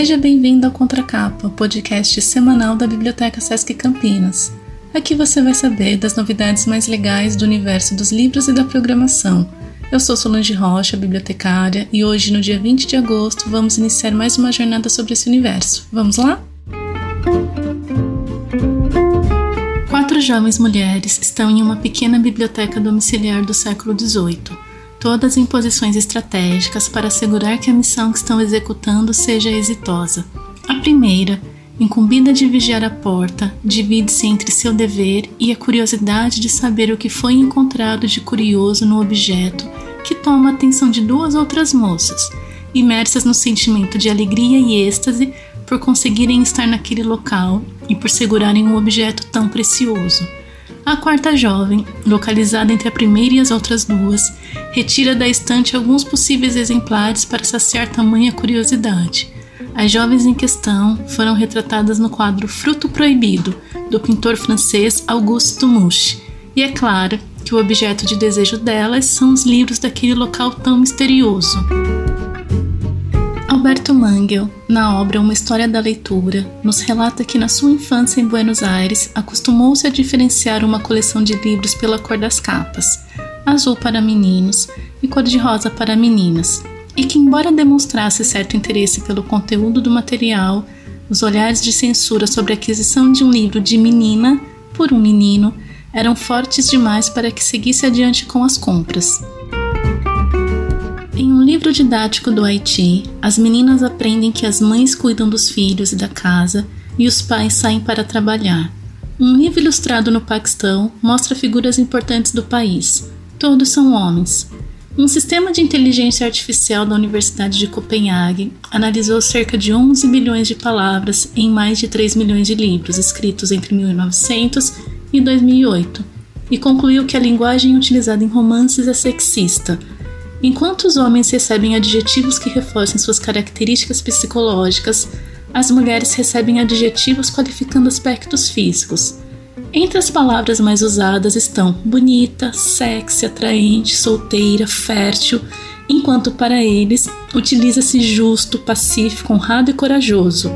Seja bem-vindo ao Contracapa, podcast semanal da Biblioteca Sesc Campinas. Aqui você vai saber das novidades mais legais do universo dos livros e da programação. Eu sou Solange Rocha, bibliotecária, e hoje, no dia 20 de agosto, vamos iniciar mais uma jornada sobre esse universo. Vamos lá? Quatro jovens mulheres estão em uma pequena biblioteca domiciliar do século XVIII todas em posições estratégicas para assegurar que a missão que estão executando seja exitosa. A primeira, incumbida de vigiar a porta, divide-se entre seu dever e a curiosidade de saber o que foi encontrado de curioso no objeto, que toma a atenção de duas outras moças, imersas no sentimento de alegria e êxtase por conseguirem estar naquele local e por segurarem um objeto tão precioso. A quarta jovem, localizada entre a primeira e as outras duas, retira da estante alguns possíveis exemplares para saciar tamanha curiosidade. As jovens em questão foram retratadas no quadro Fruto Proibido, do pintor francês Auguste Mouche, e é claro que o objeto de desejo delas são os livros daquele local tão misterioso. Alberto Mangel, na obra Uma História da Leitura, nos relata que na sua infância em Buenos Aires acostumou-se a diferenciar uma coleção de livros pela cor das capas, azul para meninos e cor-de-rosa para meninas, e que, embora demonstrasse certo interesse pelo conteúdo do material, os olhares de censura sobre a aquisição de um livro de menina por um menino eram fortes demais para que seguisse adiante com as compras. Livro didático do Haiti, as meninas aprendem que as mães cuidam dos filhos e da casa e os pais saem para trabalhar. Um livro ilustrado no Paquistão mostra figuras importantes do país. Todos são homens. Um sistema de inteligência artificial da Universidade de Copenhague analisou cerca de 11 milhões de palavras em mais de 3 milhões de livros escritos entre 1900 e 2008 e concluiu que a linguagem utilizada em romances é sexista Enquanto os homens recebem adjetivos que reforcem suas características psicológicas, as mulheres recebem adjetivos qualificando aspectos físicos. Entre as palavras mais usadas estão bonita, sexy, atraente, solteira, fértil, enquanto para eles utiliza-se justo, pacífico, honrado e corajoso.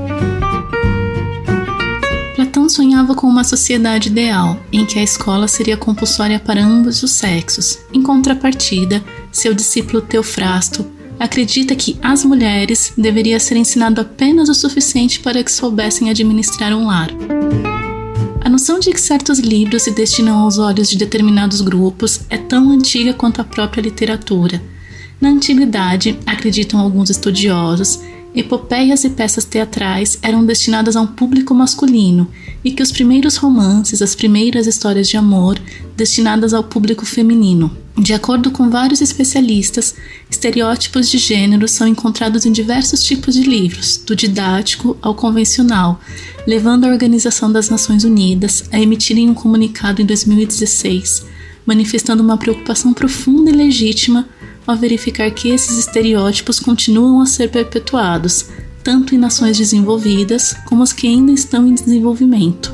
Platão sonhava com uma sociedade ideal, em que a escola seria compulsória para ambos os sexos. Em contrapartida, seu discípulo Teofrasto acredita que as mulheres deveria ser ensinado apenas o suficiente para que soubessem administrar um lar. A noção de que certos livros se destinam aos olhos de determinados grupos é tão antiga quanto a própria literatura. Na antiguidade, acreditam alguns estudiosos, epopeias e peças teatrais eram destinadas a um público masculino e que os primeiros romances, as primeiras histórias de amor, destinadas ao público feminino. De acordo com vários especialistas, estereótipos de gênero são encontrados em diversos tipos de livros, do didático ao convencional, levando a Organização das Nações Unidas a emitirem um comunicado em 2016, manifestando uma preocupação profunda e legítima ao verificar que esses estereótipos continuam a ser perpetuados, tanto em nações desenvolvidas como as que ainda estão em desenvolvimento.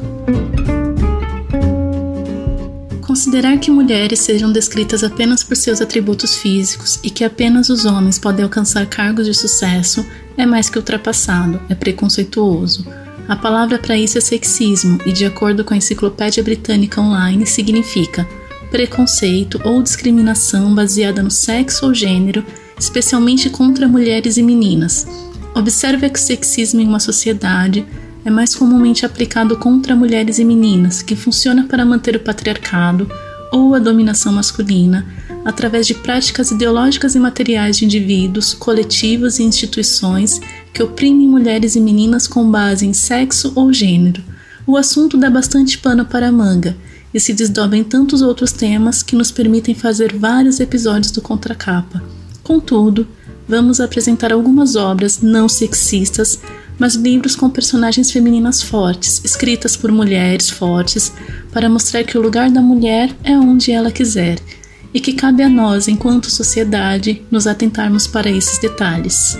Considerar que mulheres sejam descritas apenas por seus atributos físicos e que apenas os homens podem alcançar cargos de sucesso é mais que ultrapassado, é preconceituoso. A palavra para isso é sexismo e, de acordo com a Enciclopédia Britânica Online, significa preconceito ou discriminação baseada no sexo ou gênero, especialmente contra mulheres e meninas. Observe que o sexismo em uma sociedade é mais comumente aplicado contra mulheres e meninas, que funciona para manter o patriarcado ou a dominação masculina através de práticas ideológicas e materiais de indivíduos, coletivos e instituições que oprimem mulheres e meninas com base em sexo ou gênero. O assunto dá bastante pano para a manga e se desdobra em tantos outros temas que nos permitem fazer vários episódios do Contracapa. Contudo, vamos apresentar algumas obras não sexistas, mas livros com personagens femininas fortes, escritas por mulheres fortes, para mostrar que o lugar da mulher é onde ela quiser e que cabe a nós, enquanto sociedade, nos atentarmos para esses detalhes.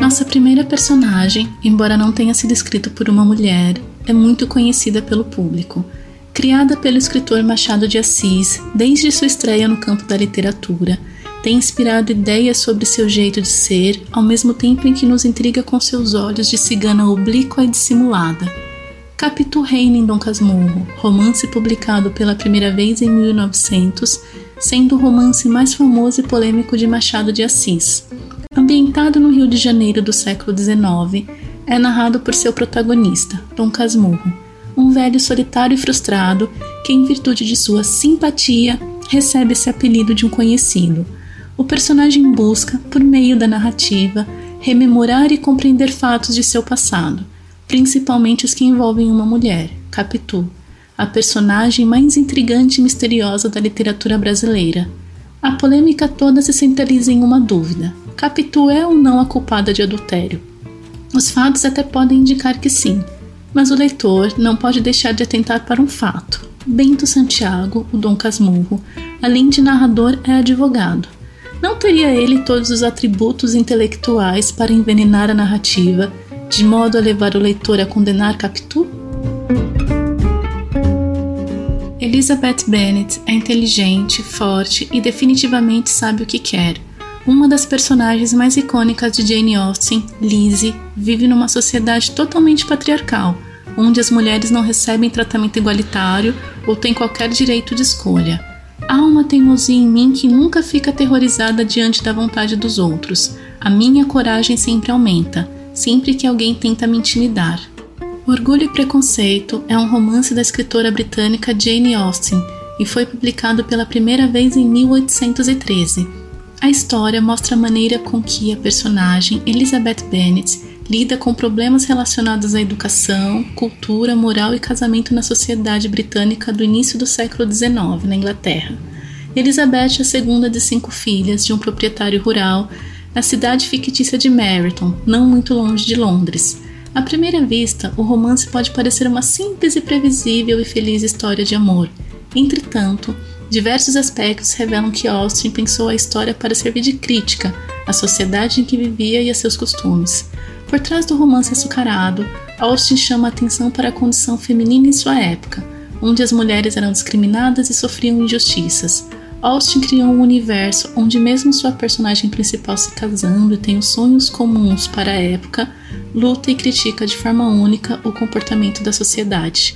Nossa primeira personagem, embora não tenha sido escrita por uma mulher, é muito conhecida pelo público. Criada pelo escritor Machado de Assis desde sua estreia no campo da literatura, tem inspirado ideias sobre seu jeito de ser, ao mesmo tempo em que nos intriga com seus olhos de cigana oblíqua e dissimulada. Capitu reina em Dom Casmurro, romance publicado pela primeira vez em 1900, sendo o romance mais famoso e polêmico de Machado de Assis. Ambientado no Rio de Janeiro do século XIX, é narrado por seu protagonista, Dom Casmurro, um velho solitário e frustrado que, em virtude de sua simpatia, recebe esse apelido de um conhecido. O personagem busca, por meio da narrativa, rememorar e compreender fatos de seu passado, principalmente os que envolvem uma mulher, Capitu, a personagem mais intrigante e misteriosa da literatura brasileira. A polêmica toda se centraliza em uma dúvida: Capitu é ou não a culpada de adultério? Os fatos até podem indicar que sim, mas o leitor não pode deixar de atentar para um fato. Bento Santiago, o Dom Casmurro, além de narrador, é advogado. Não teria ele todos os atributos intelectuais para envenenar a narrativa, de modo a levar o leitor a condenar Capitu? Elizabeth Bennet é inteligente, forte e definitivamente sabe o que quer. Uma das personagens mais icônicas de Jane Austen, Lizzie, vive numa sociedade totalmente patriarcal, onde as mulheres não recebem tratamento igualitário ou têm qualquer direito de escolha. Há uma teimosia em mim que nunca fica aterrorizada diante da vontade dos outros. A minha coragem sempre aumenta, sempre que alguém tenta me intimidar. Orgulho e Preconceito é um romance da escritora britânica Jane Austen e foi publicado pela primeira vez em 1813. A história mostra a maneira com que a personagem Elizabeth Bennet lida com problemas relacionados à educação, cultura, moral e casamento na sociedade britânica do início do século XIX, na Inglaterra. Elizabeth é a segunda de cinco filhas de um proprietário rural na cidade fictícia de Meryton, não muito longe de Londres. À primeira vista, o romance pode parecer uma simples e previsível e feliz história de amor. Entretanto, diversos aspectos revelam que Austin pensou a história para servir de crítica à sociedade em que vivia e a seus costumes. Por trás do romance açucarado, Austin chama a atenção para a condição feminina em sua época, onde as mulheres eram discriminadas e sofriam injustiças. Austin criou um universo onde, mesmo sua personagem principal se casando e tendo sonhos comuns para a época, luta e critica de forma única o comportamento da sociedade.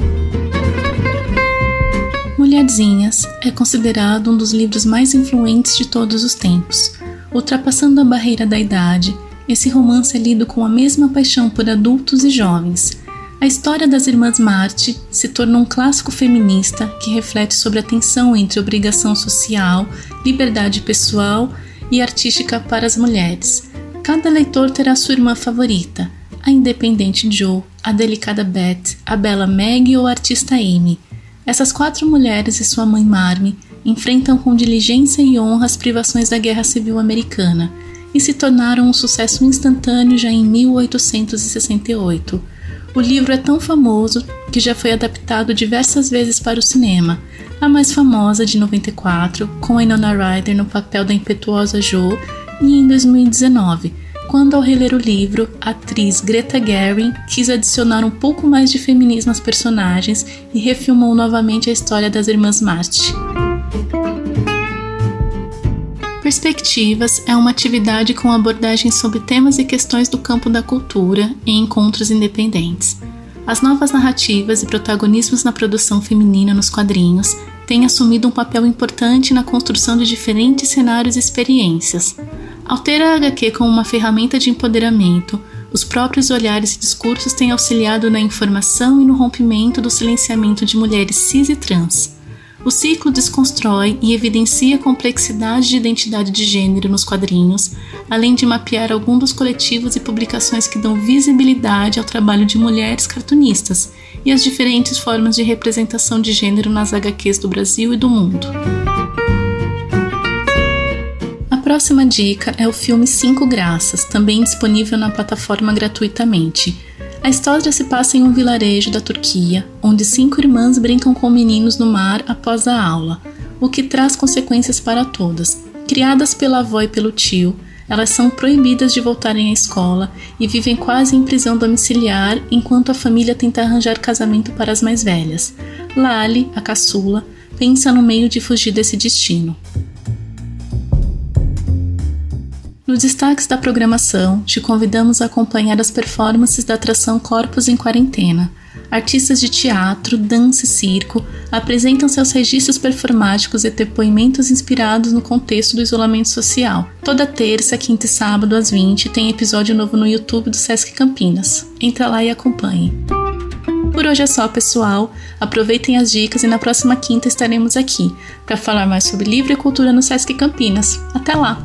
Mulherzinhas é considerado um dos livros mais influentes de todos os tempos. Ultrapassando a barreira da idade, esse romance é lido com a mesma paixão por adultos e jovens, a história das Irmãs Marte se tornou um clássico feminista que reflete sobre a tensão entre obrigação social, liberdade pessoal e artística para as mulheres. Cada leitor terá sua irmã favorita, a independente Joe, a delicada Beth, a bela Meg ou a artista Amy. Essas quatro mulheres e sua mãe Marmee enfrentam com diligência e honra as privações da Guerra Civil Americana e se tornaram um sucesso instantâneo já em 1868. O livro é tão famoso que já foi adaptado diversas vezes para o cinema, a mais famosa de 94, com Winona Ryder no papel da impetuosa Jo, e em 2019, quando ao reler o livro, a atriz Greta Gerwig quis adicionar um pouco mais de feminismo às personagens e refilmou novamente a história das irmãs March. Perspectivas é uma atividade com abordagem sobre temas e questões do campo da cultura em encontros independentes. As novas narrativas e protagonismos na produção feminina nos quadrinhos têm assumido um papel importante na construção de diferentes cenários e experiências. Ao ter a HQ como uma ferramenta de empoderamento, os próprios olhares e discursos têm auxiliado na informação e no rompimento do silenciamento de mulheres cis e trans. O ciclo desconstrói e evidencia a complexidade de identidade de gênero nos quadrinhos, além de mapear alguns dos coletivos e publicações que dão visibilidade ao trabalho de mulheres cartunistas e as diferentes formas de representação de gênero nas HQs do Brasil e do mundo. A próxima dica é o filme Cinco Graças, também disponível na plataforma gratuitamente a história se passa em um vilarejo da Turquia, onde cinco irmãs brincam com meninos no mar após a aula, o que traz consequências para todas. Criadas pela avó e pelo tio, elas são proibidas de voltarem à escola e vivem quase em prisão domiciliar enquanto a família tenta arranjar casamento para as mais velhas. Lali, a caçula, pensa no meio de fugir desse destino. Nos destaques da programação, te convidamos a acompanhar as performances da atração Corpos em Quarentena. Artistas de teatro, dança e circo apresentam seus registros performáticos e depoimentos inspirados no contexto do isolamento social. Toda terça, quinta e sábado às 20 tem episódio novo no YouTube do Sesc Campinas. Entra lá e acompanhe. Por hoje é só, pessoal. Aproveitem as dicas e na próxima quinta estaremos aqui para falar mais sobre livro e cultura no Sesc Campinas. Até lá!